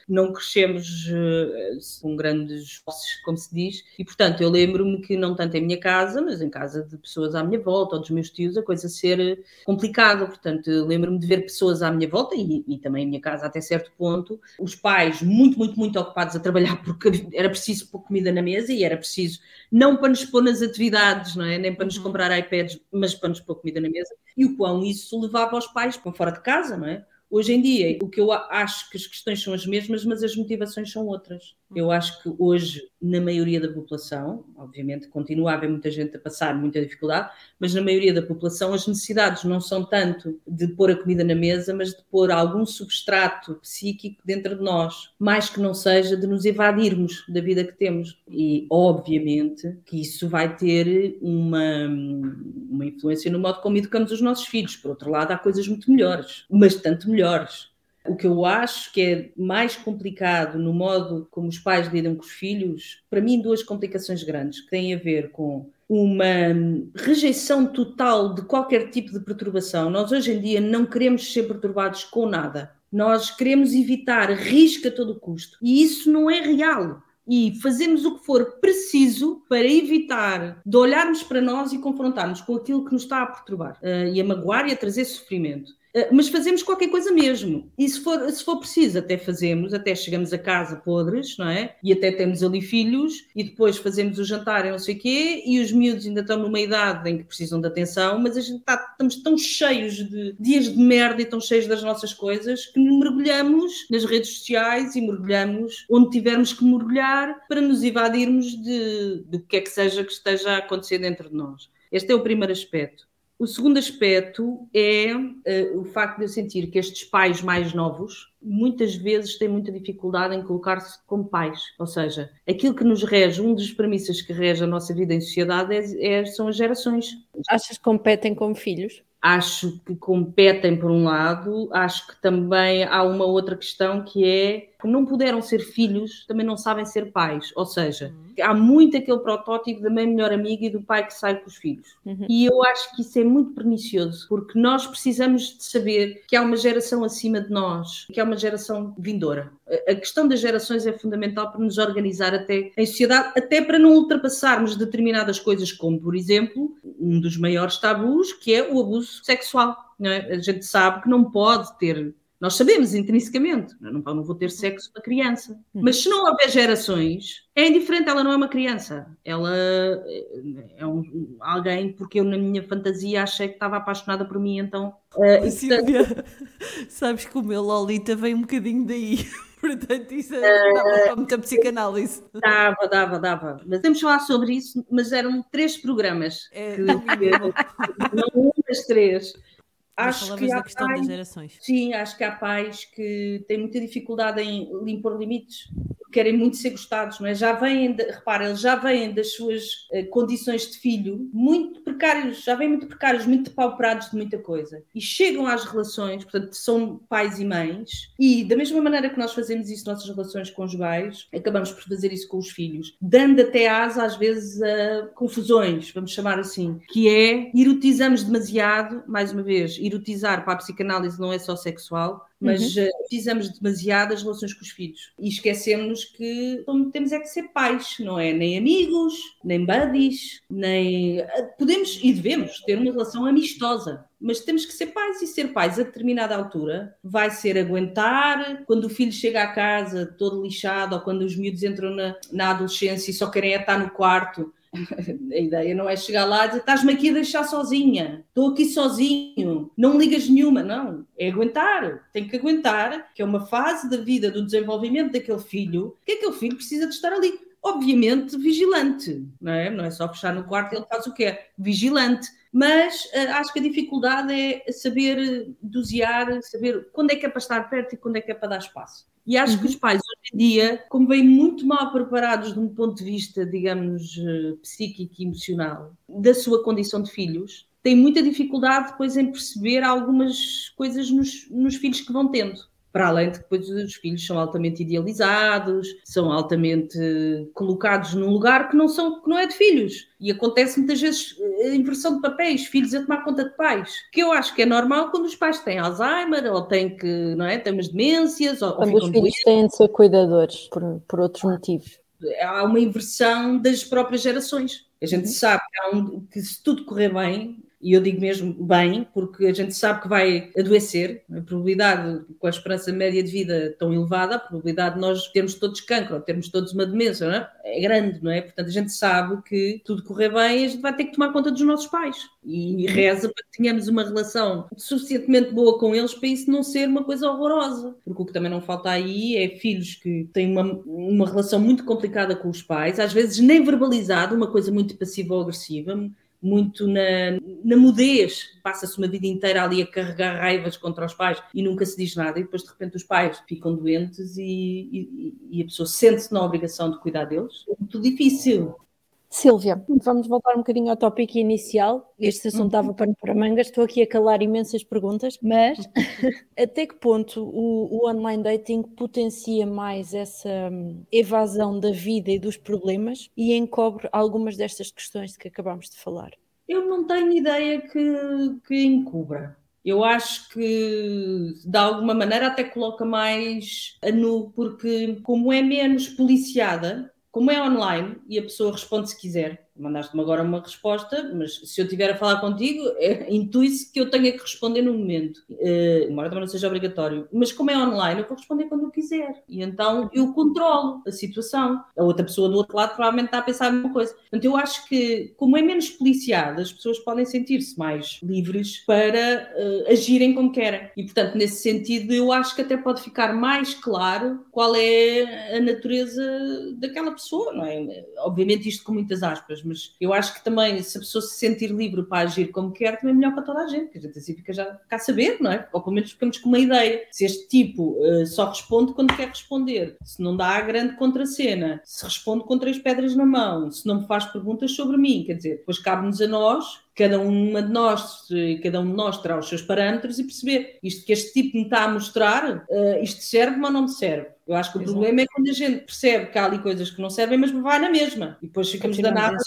não crescemos uh, com grandes posses, como se diz, e portanto eu lembro-me que não tanto em minha casa, mas em casa de pessoas à minha volta ou dos meus tios, a coisa ser complicado. Portanto, lembro-me de ver pessoas à minha volta e, e também em minha casa até certo ponto, os pais muito, muito, muito ocupados a trabalhar porque era preciso pôr comida na mesa e era preciso não para nos pôr nas atividades, não é? Nem para nos uhum. comprar iPads, mas para nos pôr comida na mesa. E o quão isso levava os pais para fora de casa, não é? Hoje em dia, o que eu acho que as questões são as mesmas, mas as motivações são outras. Eu uhum. acho que hoje, na maioria da população, obviamente continua a haver muita gente a passar muita dificuldade, mas na maioria da população as necessidades não são tanto de pôr a comida na mesa, mas de pôr algum substrato psíquico dentro de nós, mais que não seja de nos evadirmos da vida que temos. E, obviamente, que isso vai ter uma, uma influência no modo como educamos os nossos filhos. Por outro lado, há coisas muito melhores, mas tanto melhores. O que eu acho que é mais complicado no modo como os pais lidam com os filhos, para mim, duas complicações grandes que têm a ver com uma rejeição total de qualquer tipo de perturbação. Nós hoje em dia não queremos ser perturbados com nada. Nós queremos evitar risco a todo custo. E isso não é real. e fazemos o que for preciso para evitar de olharmos para nós e confrontarmos com aquilo que nos está a perturbar uh, e a magoar e a trazer sofrimento. Eh, mas fazemos qualquer coisa mesmo. E se for, se for preciso, até fazemos, até chegamos a casa podres, não é? E até temos ali filhos, e depois fazemos o jantar e não sei o quê, e os miúdos ainda estão numa idade em que precisam de atenção, mas a gente está, estamos tão cheios de dias de merda e tão cheios das nossas coisas que mergulhamos nas redes sociais e mergulhamos onde tivermos que mergulhar para nos evadirmos de, do que é que seja que esteja a acontecer dentro de nós. Este é o primeiro aspecto. O segundo aspecto é uh, o facto de eu sentir que estes pais mais novos muitas vezes têm muita dificuldade em colocar-se como pais. Ou seja, aquilo que nos rege, um dos premissas que rege a nossa vida em sociedade é, é, são as gerações. Achas que competem como filhos? Acho que competem por um lado, acho que também há uma outra questão que é não puderam ser filhos, também não sabem ser pais. Ou seja, uhum. há muito aquele protótipo da mãe melhor amiga e do pai que sai com os filhos. Uhum. E eu acho que isso é muito pernicioso, porque nós precisamos de saber que há uma geração acima de nós, que há uma geração vindoura. A questão das gerações é fundamental para nos organizar até em sociedade, até para não ultrapassarmos determinadas coisas, como, por exemplo, um dos maiores tabus, que é o abuso sexual. É? A gente sabe que não pode ter nós sabemos intrinsecamente, não, não vou ter sexo para criança. Hum. Mas se não houver gerações, é indiferente, ela não é uma criança. Ela é um, alguém, porque eu na minha fantasia achei que estava apaixonada por mim, então. Uh, Silvia, sabes que o meu Lolita vem um bocadinho daí. Portanto, isso é, dava para muita psicanálise. Dava, dava, dava. Mas temos falar sobre isso, mas eram três programas. É, que, não, não um, mas três acho que há questão pais, das gerações. Sim, acho que há pais que têm muita dificuldade em impor limites querem muito ser gostados, não é? Já vêm, de, repara, eles já vêm das suas uh, condições de filho muito precários, já vêm muito precários, muito pauperados de muita coisa. E chegam às relações, portanto, são pais e mães, e da mesma maneira que nós fazemos isso nas nossas relações conjugais, acabamos por fazer isso com os filhos, dando até asa, às vezes, a confusões, vamos chamar assim, que é erotizamos demasiado, mais uma vez, erotizar para a psicanálise não é só sexual, mas uhum. fizemos demasiadas relações com os filhos e esquecemos que temos é que ser pais, não é? Nem amigos, nem buddies, nem. Podemos e devemos ter uma relação amistosa, mas temos que ser pais e ser pais a determinada altura vai ser aguentar quando o filho chega à casa todo lixado ou quando os miúdos entram na, na adolescência e só querem é estar no quarto a ideia não é chegar lá e dizer estás-me aqui a deixar sozinha, estou aqui sozinho, não ligas nenhuma, não. É aguentar, tem que aguentar, que é uma fase da vida, do desenvolvimento daquele filho, que aquele filho precisa de estar ali. Obviamente vigilante, não é? Não é só fechar no quarto e ele faz o que é, vigilante. Mas uh, acho que a dificuldade é saber dosear, saber quando é que é para estar perto e quando é que é para dar espaço. E acho uhum. que os pais hoje em dia, como vêm muito mal preparados de um ponto de vista, digamos, eh, psíquico e emocional, da sua condição de filhos, têm muita dificuldade depois em perceber algumas coisas nos, nos filhos que vão tendo. Para além de que depois os filhos são altamente idealizados, são altamente colocados num lugar que não, são, que não é de filhos. E acontece muitas vezes a eh, inversão de papéis, filhos a tomar conta de pais. Que eu acho que é normal quando os pais têm Alzheimer ou têm que, não é? Têm umas demências. Ou, quando ou os filhos doentes. têm de ser cuidadores por, por outros motivos. Há uma inversão das próprias gerações. A gente uhum. sabe que, um, que se tudo correr bem, e eu digo mesmo bem, porque a gente sabe que vai adoecer, a probabilidade, com a esperança média de vida tão elevada, a probabilidade de nós termos todos cancro, ou termos todos uma demência, é? é grande, não é? Portanto, a gente sabe que tudo correr bem, a gente vai ter que tomar conta dos nossos pais e reza para que tenhamos uma relação suficientemente boa com eles para isso não ser uma coisa horrorosa. Porque o que também não falta aí é filhos que têm uma, uma relação muito complicada com os pais, às vezes nem verbalizada, uma coisa muito passiva ou agressiva, muito na, na mudez. Passa-se uma vida inteira ali a carregar raivas contra os pais e nunca se diz nada, e depois de repente os pais ficam doentes e, e, e a pessoa sente-se na obrigação de cuidar deles. É muito difícil. Silvia, vamos voltar um bocadinho ao tópico inicial. Este assunto estava para, para mangas, estou aqui a calar imensas perguntas, mas até que ponto o, o, online dating potencia mais essa hum, evasão da vida e dos problemas e encobre algumas destas questões de que acabámos de falar? Eu não tenho ideia que, que encubra. eu acho que de alguma maneira até coloca mais a nu, porque como é menos policiada, como é online e a pessoa responde se quiser, mandaste-me agora uma resposta, mas se eu estiver a falar contigo, é, intui-se que eu tenha que responder no momento, uh, embora também não seja obrigatório. Mas como é online, eu vou responder quando eu quiser. E então eu controlo a situação. A outra pessoa do outro lado provavelmente está a pensar a mesma coisa. Portanto, eu acho que, como é menos policiado, as pessoas podem sentir-se mais livres para uh, agirem como querem. E, portanto, nesse sentido, eu acho que até pode ficar mais claro qual é a natureza daquela pessoa, não é? Obviamente, isto com muitas aspas, mas eu acho que também, se a pessoa se sentir livre para agir como quer, também é melhor para toda a gente, que a gente assim fica já cá a saber, não é? Ou pelo menos ficamos com uma ideia. Se este tipo uh, só responde quando quer responder, se não dá a grande contracena, se responde com três pedras na mão, se não me faz perguntas sobre mim, quer dizer, depois cabe-nos a nós cada uma de nós, cada um de nós terá os seus parâmetros e perceber isto que este tipo me está a mostrar, uh, isto serve ou não me serve. Eu acho que o Exato. problema é quando a gente percebe que há ali coisas que não servem, mas vai na mesma. E depois ficamos danados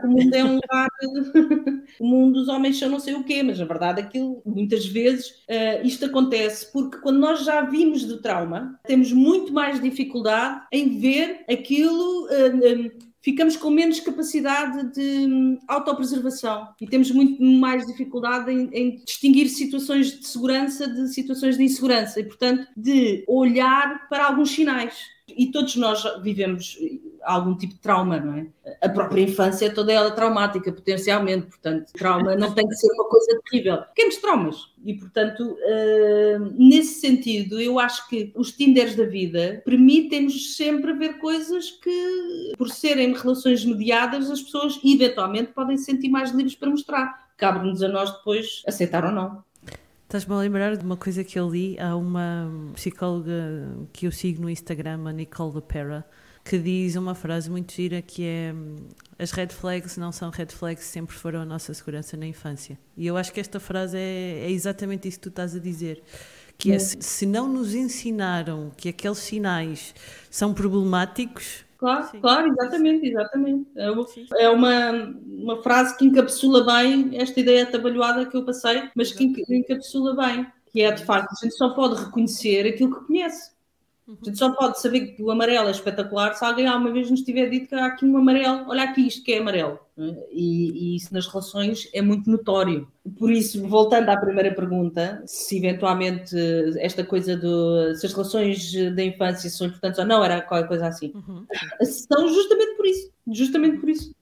que o mundo é um lugar, o mundo dos homens são não sei o quê, mas na verdade aquilo, muitas vezes, uh, isto acontece porque quando nós já vimos do trauma, temos muito mais dificuldade em ver aquilo. Uh, um, ficamos com menos capacidade de hum, autopreservação e temos muito mais dificuldade em, em, distinguir situações de segurança de situações de insegurança e, portanto, de olhar para alguns sinais. E todos nós vivemos algum tipo de trauma, não é? A própria infância é toda ela traumática, potencialmente, portanto, trauma não tem que ser uma coisa terrível. Pequenos traumas. E, portanto, uh, nesse sentido, eu acho que os Tinders da vida permitem-nos sempre ver coisas que, por serem relações mediadas, as pessoas eventualmente podem se sentir mais livres para mostrar. Cabe-nos a nós depois aceitar ou não. Estás-me a lembrar de uma coisa que eu li. Há uma psicóloga que eu sigo no Instagram, a Nicole LePera, que diz uma frase muito gira que é as red flags não são red flags, sempre foram a nossa segurança na infância. E eu acho que esta frase é, é exatamente isso que tu estás a dizer. Que é, se, se não nos ensinaram que aqueles sinais são problemáticos, Claro, Sim. claro, exatamente, exatamente. É, uma, é uma, uma frase que encapsula bem esta ideia atabalhoada que eu passei, mas que encapsula bem, que é de facto, a gente só pode reconhecer aquilo que conhece. A gente só pode saber que o amarelo é espetacular se alguém alguma vez nos tiver dito que há aqui um amarelo, olha aqui isto que é amarelo. E, e, isso nas relações é muito notório. Por isso, voltando à primeira pergunta, se eventualmente esta coisa do se as relações da infância são importantes ou não, era qualquer coisa assim. Uhum. São justamente por isso. Justamente por isso.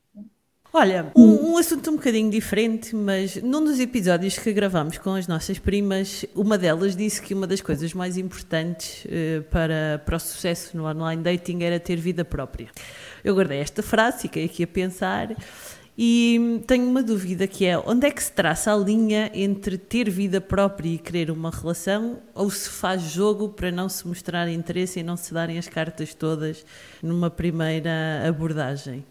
Olha, um, um, assunto um bocadinho diferente, mas num dos episódios que gravamos com as nossas primas, uma delas disse que uma das coisas mais importantes uh, para, para o sucesso no online dating era ter vida própria. Eu guardei esta frase, fiquei aqui a pensar e tenho uma dúvida que é onde é que se traça a linha entre ter vida própria e querer uma relação ou se faz jogo para não se mostrar interesse e não se darem as cartas todas numa primeira abordagem?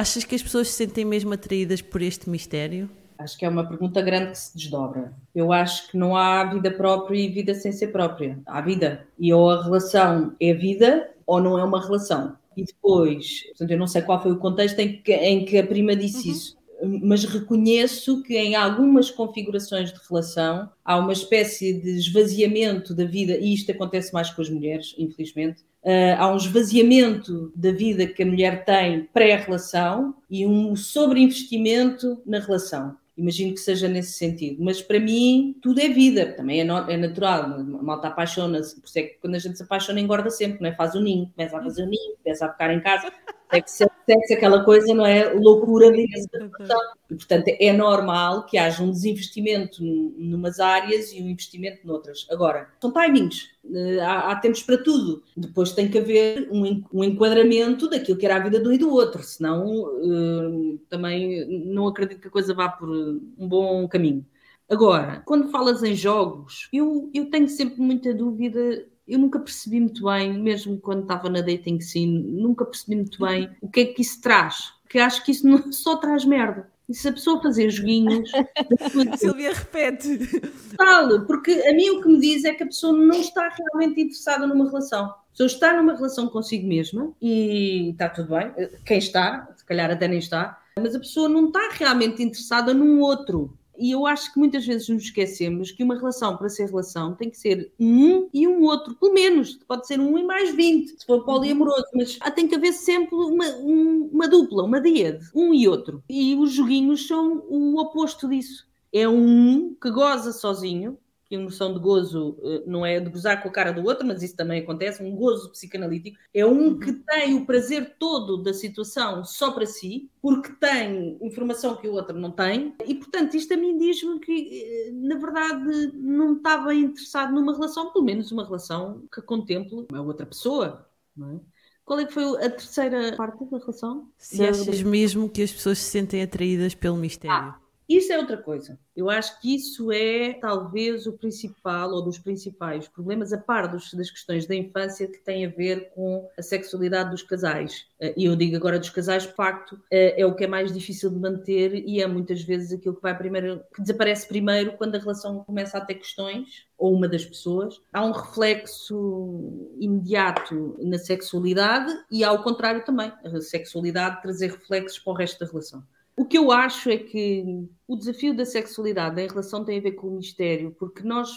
Achas que as pessoas se sentem mesmo atraídas por este mistério? Acho que é uma pergunta grande que se desdobra. Eu acho que não há vida própria e vida sem ser própria. Há vida. E ou a relação é vida ou não é uma relação. E depois, portanto, eu não sei qual foi o contexto em que, em que a prima disse uhum. isso, mas reconheço que em algumas configurações de relação há uma espécie de esvaziamento da vida, e isto acontece mais com as mulheres, infelizmente, Uh, há um esvaziamento da vida que a mulher tem pré-relação e um sobreinvestimento na relação. Imagino que seja nesse sentido. Mas para mim, tudo é vida, também é, no, é natural. A malta apaixona-se, por isso é que quando a gente se apaixona, engorda sempre, não é? Faz o ninho, começa a fazer o ninho, começa a ficar em casa. É que sexo, aquela coisa, não é? Loucura de E, portanto, é normal que haja um desinvestimento numas áreas e um investimento noutras. Agora, são timings. Eh, há, há tempos para tudo. Depois tem que haver um, um, enquadramento daquilo que era a vida de um e do outro, senão uh, também não acredito que a coisa vá por um bom caminho. Agora, quando falas em jogos, eu, eu tenho sempre muita dúvida eu nunca percebi muito bem, mesmo quando estava na dating scene, nunca percebi muito bem o que é que isso traz. Porque acho que isso não só traz merda. E se a pessoa fazer joguinhos. Silvia repete. Falo, porque a mim o que me diz é que a pessoa não está realmente interessada numa relação. A pessoa está numa relação consigo mesma e está tudo bem. Quem está, se calhar até nem está, mas a pessoa não está realmente interessada num outro. E eu acho que muitas vezes nos esquecemos que uma relação, para ser relação, tem que ser um e um outro, pelo menos. Pode ser um e mais 20, se for poliamoroso, mas tem que haver sempre uma, um, uma dupla, uma díade, um e outro. E os joguinhos são o oposto disso. É um que goza sozinho, emoção de gozo eh, não é de gozar com a cara do outro, mas isso também acontece, um gozo psicanalítico, é um que tem o prazer todo da situação só para si, porque tem informação que o outro não tem, e portanto isto a mim diz-me que, eh, na verdade, não estava interessado numa relação, pelo menos uma relação que contemple a outra pessoa, não é? Qual é que foi a terceira parte da relação? Se achas mesmo que as pessoas se sentem atraídas pelo mistério. Ah. Isso é outra coisa. Eu acho que isso é talvez o principal ou dos principais problemas, a par dos, das questões da infância que têm a ver com a sexualidade dos casais. Eh, e eu digo agora dos casais, facto, é, é o que é mais difícil de manter e é muitas vezes aquilo que vai primeiro, que desaparece primeiro quando a relação começa a ter questões, ou uma das pessoas. Há um reflexo imediato na sexualidade e ao contrário também, a sexualidade trazer reflexos para o resto da relação. O que eu acho é que o desafio da sexualidade em relação tem a ver com o mistério, porque nós,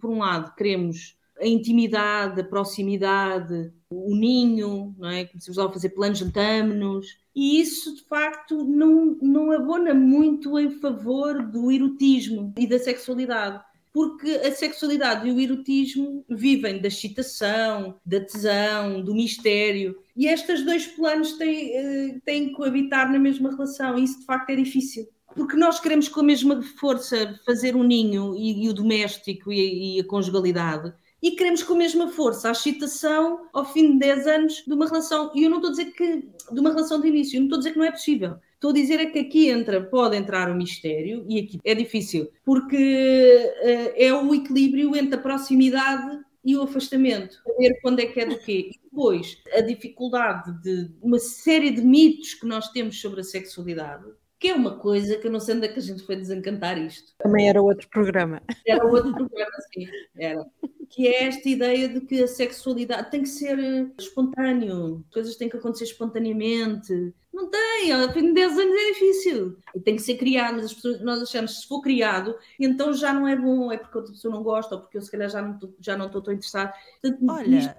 por um lado, queremos a intimidade, a proximidade, o ninho, não é? Começamos a fazer planos nos e isso de facto não, não abona muito em favor do erotismo e da sexualidade porque a sexualidade e o erotismo vivem da excitação, da tesão, do mistério. E estes dois planos têm, eh, têm que coabitar na mesma relação, e isso de facto é difícil. Porque nós queremos com a mesma força fazer o um ninho e, e, o doméstico e, e a conjugalidade, e queremos com a mesma força a excitação ao fim de 10 anos de uma relação. E eu não estou a dizer que de uma relação de início, eu não estou a dizer que não é possível. Estou a dizer é que aqui entra, pode entrar o mistério, e aqui é difícil, porque uh, é o equilíbrio entre a proximidade e o afastamento, ver quando é que é do quê. E depois, a dificuldade de uma série de mitos que nós temos sobre a sexualidade, que é uma coisa que eu não sei onde é que a gente foi desencantar isto. Também era outro programa. Era outro programa, sim, era que é esta ideia de que a sexualidade tem que ser eh, espontâneo, coisas têm que acontecer espontaneamente. Não tem, ao fim de 10 anos é difícil. E tem que ser criado, mas as pessoas, nós achamos que se for criado, então já não é bom, é porque outra pessoa não gosta, ou porque eu se calhar já não, já não estou tão interessado. Portanto, Olha,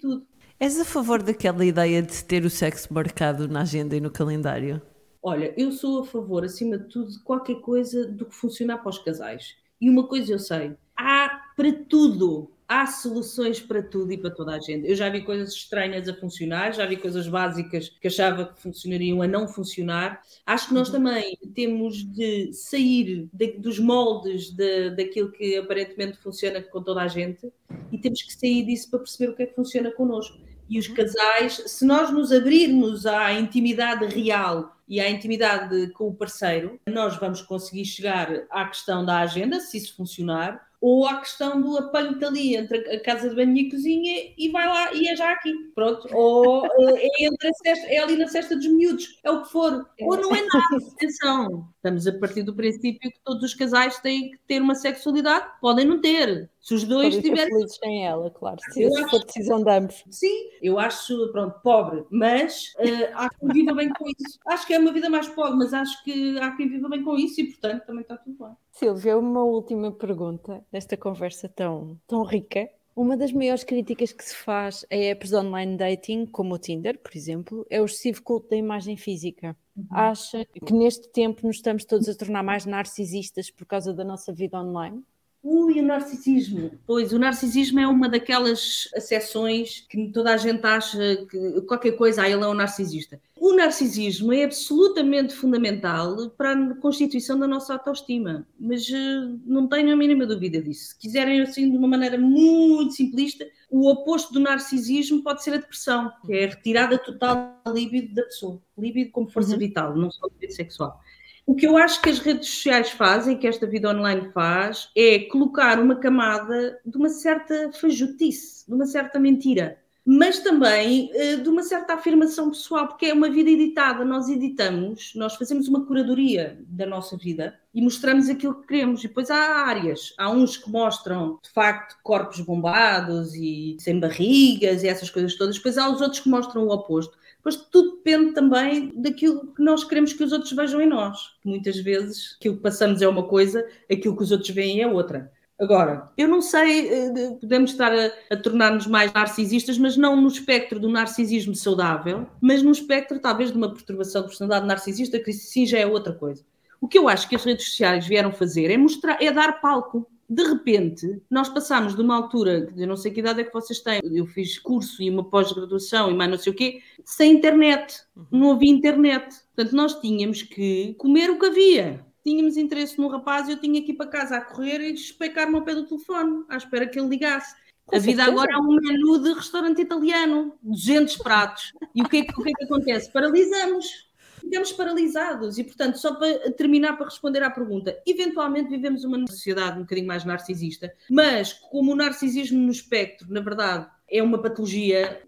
tudo. és a favor daquela ideia de ter o sexo marcado na agenda e no calendário? Olha, eu sou a favor, acima de tudo, de qualquer coisa do que funcionar para os casais. E uma coisa eu sei, há para tudo. Há soluções para tudo e para toda a gente. Eu já vi coisas estranhas a funcionar, já vi coisas básicas que achava que funcionariam a não funcionar. Acho que nós uhum. também temos de sair de, dos moldes de, daquilo que aparentemente funciona com toda a gente e temos que sair disso para perceber o que é que funciona connosco. E os uhum. casais, se nós nos abrirmos à intimidade real e à intimidade com o parceiro, nós vamos conseguir chegar à questão da agenda, se isso funcionar, ou a questão do apalho ali entre a casa de banho e a cozinha e vai lá e é já aqui, pronto. Ou eh, é, entre cesta, é ali na cesta dos miúdos, é o que for. Ou não é nada, atenção. Estamos a partir do princípio que todos os casais têm que ter uma sexualidade, podem não ter. Se os dois tiverem. felizes sem ela, claro. Se eu for decisão de ambos. Sim, eu acho, pronto, pobre, mas uh, há quem viva bem com isso. Acho que é uma vida mais pobre, mas acho que há quem viva bem com isso e, portanto, também está tudo bem. Silvia, uma última pergunta desta conversa tão, tão rica. Uma das maiores críticas que se faz a apps de online dating, como o Tinder, por exemplo, é o excessivo culto da imagem física. Uhum. Acha que neste tempo nos estamos todos a tornar mais narcisistas por causa da nossa vida online? Ui, o narcisismo. Pois, o narcisismo é uma daquelas acessões que toda a gente acha que qualquer coisa, ah, ele é um narcisista. O narcisismo é absolutamente fundamental para a constituição da nossa autoestima, mas uh, não tenho a mínima dúvida disso. Se quiserem assim de uma maneira muito simplista, o oposto do narcisismo pode ser a depressão, que é a retirada total da libido da pessoa. Libido como força uhum. vital, não só libido sexual. O que eu acho que as redes sociais fazem, que esta vida online faz, é colocar uma camada de uma certa fajutice, de uma certa mentira, mas também uh, de uma certa afirmação pessoal, porque é uma vida editada. Nós editamos, nós fazemos uma curadoria da nossa vida e mostramos aquilo que queremos. E depois há áreas, há uns que mostram de facto corpos bombados e sem barrigas e essas coisas todas, depois há os outros que mostram o oposto Pois tudo depende também daquilo que nós queremos que os outros vejam em nós. Muitas vezes aquilo que passamos é uma coisa, aquilo que os outros veem é outra. Agora, eu não sei, eh, podemos estar a, a tornar-nos mais narcisistas, mas não no espectro do narcisismo saudável, mas no espectro talvez de uma perturbação de personalidade narcisista, que sim já é outra coisa. O que eu acho que as redes sociais vieram fazer é mostrar, é dar palco. De repente, nós passámos de uma altura, eu não sei que idade é que vocês têm, eu fiz curso e uma pós-graduação e mais não sei o quê, sem internet. Não havia internet. Portanto, nós tínhamos que comer o que havia tínhamos interesse no rapaz e eu tinha que ir para casa a correr e especar-me ao pé do telefone, à espera que ele ligasse. Com a vida certeza. agora é um menu de restaurante italiano, 200 pratos. E o que é que, o que, é que acontece? Paralisamos. Ficamos paralisados. E, portanto, só para terminar, para responder à pergunta, eventualmente vivemos uma sociedade um bocadinho mais narcisista, mas como o narcisismo no espectro, na verdade, é uma patologia,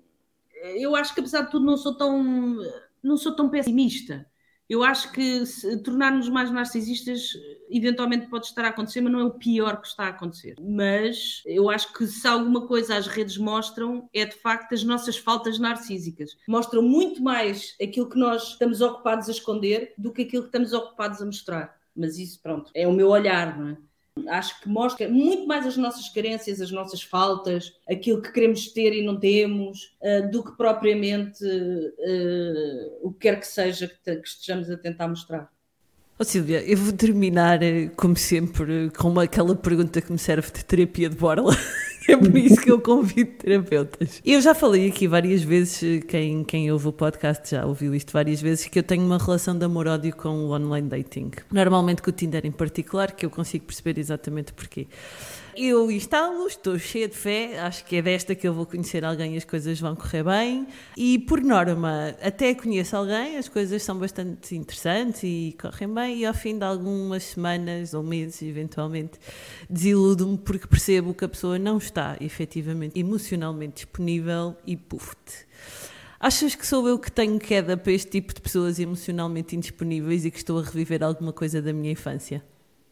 eu acho que apesar de tudo não sou tão, não sou tão pessimista eu acho que tornar-nos mais narcisistas eventualmente pode estar a acontecer, mas não é o pior que está a acontecer. Mas eu acho que se alguma coisa as redes mostram é de facto as nossas faltas narcísicas. Mostram muito mais aquilo que nós estamos ocupados a esconder do que aquilo que estamos ocupados a mostrar. Mas isso, pronto, é o meu olhar, não é? Acho que mostra muito mais as nossas carências, as nossas faltas, aquilo que queremos ter e não temos, uh, do que propriamente uh, o que quer que seja que, estejamos a tentar mostrar. Oh, Silvia, eu vou terminar, eh, como sempre, com aquela pergunta que me serve de terapia de borla. É por isso que eu convido terapeutas. Eu já falei aqui várias vezes, quem, quem ouve o podcast já ouviu isto várias vezes, que eu tenho uma relação de amor-ódio com o online dating. Normalmente com o Tinder em particular, que eu consigo perceber exatamente porquê. Eu instalo, estou cheia de fé, acho que é desta que eu vou conhecer alguém e as coisas vão correr bem. E por norma, até conheço alguém, as coisas são bastante interessantes e correm bem, e ao fim de algumas semanas ou meses, eventualmente, desiludo-me porque percebo que a pessoa não está efetivamente emocionalmente disponível e puf-te. Achas que sou eu que tenho queda para este tipo de pessoas emocionalmente indisponíveis e que estou a reviver alguma coisa da minha infância?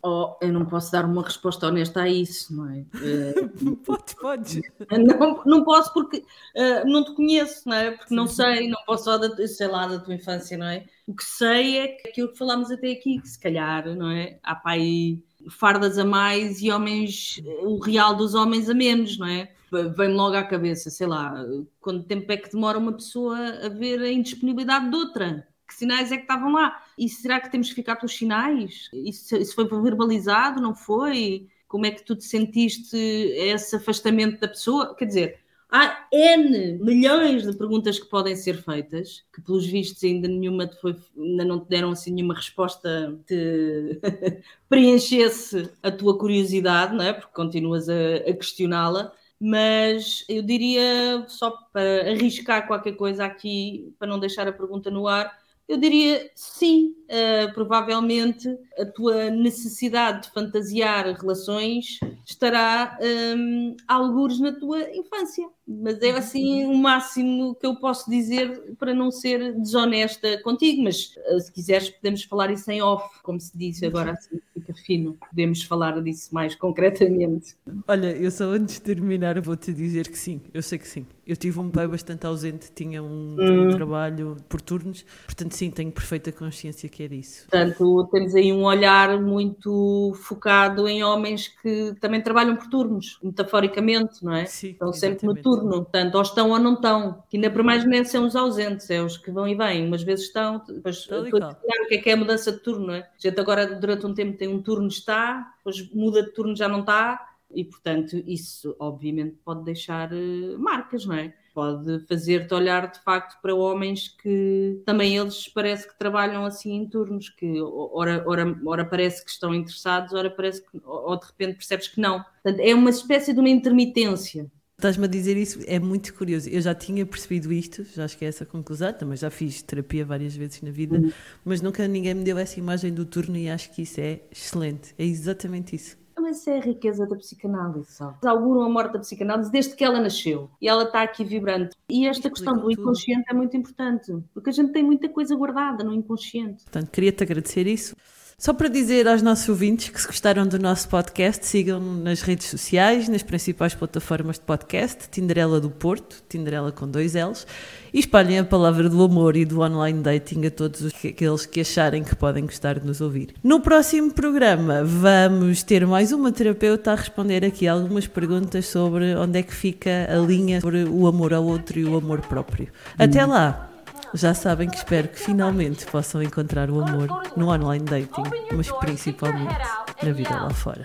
Oh, eu não posso dar uma resposta honesta a isso, não é? pode, pode. Não, não posso porque uh, não te conheço, não é? Porque sim, não sei, não posso falar, da, sei lá, da tua infância, não é? O que sei é que aquilo que falámos até aqui, que se calhar, não é? Há pai fardas a mais e homens, o real dos homens a menos, não é? Vem-me logo à cabeça, sei lá, quanto tempo é que demora uma pessoa a ver a indisponibilidade de outra? Que sinais é que estavam lá? E será que temos que ficar pelos sinais? Isso, isso foi verbalizado, não foi? Como é que tu te sentiste esse afastamento da pessoa? Quer dizer, há N milhões de perguntas que podem ser feitas, que pelos vistos ainda nenhuma foi, ainda não te deram assim nenhuma resposta que preenchesse a tua curiosidade, não é? Porque continuas a, a questioná-la. Mas eu diria, só para arriscar qualquer coisa aqui, para não deixar a pergunta no ar, eu diria sim, uh, provavelmente a tua necessidade de fantasiar relações estará um, algures na tua infância. Mas é assim o máximo que eu posso dizer para não ser desonesta contigo. Mas uh, se quiseres, podemos falar isso em off, como se disse agora assim, fica fino. Podemos falar disso mais concretamente. Olha, eu só antes de terminar vou-te dizer que sim, eu sei que sim. Eu tive um pai bastante ausente, tinha um, hum. um trabalho por turnos, portanto, sim, tenho perfeita consciência que é disso. Portanto, temos aí um olhar muito focado em homens que também trabalham por turnos, metaforicamente, não é? Sim, estão sempre no turno, portanto, ou estão ou não estão, que ainda por mais são os ausentes, é os que vão e vêm, umas vezes estão, depois o que é que é a mudança de turno, não é? A gente agora durante um tempo tem um turno está, depois muda de turno já não está, e portanto isso obviamente pode deixar uh, marcas, não é? Pode fazer-te olhar de facto para homens que também eles parece que trabalham assim em turnos, que ora, ora, ora parece que estão interessados, ora parece que, ou de repente percebes que não. Portanto, é uma espécie de uma intermitência. Estás-me a dizer isso, é muito curioso. Eu já tinha percebido isto, já cheguei a essa conclusão, também já fiz terapia várias vezes na vida, uhum. mas nunca ninguém me deu essa imagem do turno e acho que isso é excelente. É exatamente isso. Mas é a riqueza da psicanálise, sabe? Auguram a morte da psicanálise desde que ela nasceu e ela está aqui vibrante. E esta questão do inconsciente tudo. é muito importante, porque a gente tem muita coisa guardada no inconsciente. Portanto, queria-te agradecer isso. Só para dizer aos nossos ouvintes que se gostaram do nosso podcast, sigam-nos nas redes sociais, nas principais plataformas de podcast, Tinderela do Porto, Tinderela com dois L's, e espalhem a palavra do amor e do online dating a todos os- aqueles que acharem que podem gostar de nos ouvir. No próximo programa vamos ter mais uma terapeuta a responder aqui algumas perguntas sobre onde é que fica a linha sobre o amor ao outro e o amor próprio. Até lá! Já sabem que espero que finalmente possam encontrar o amor no online dating, mas principalmente na vida lá fora.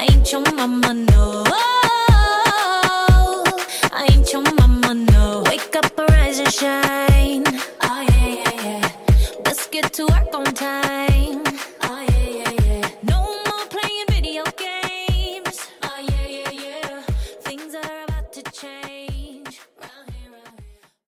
I ain't shine. Oh yeah, yeah, yeah. Let's get to work on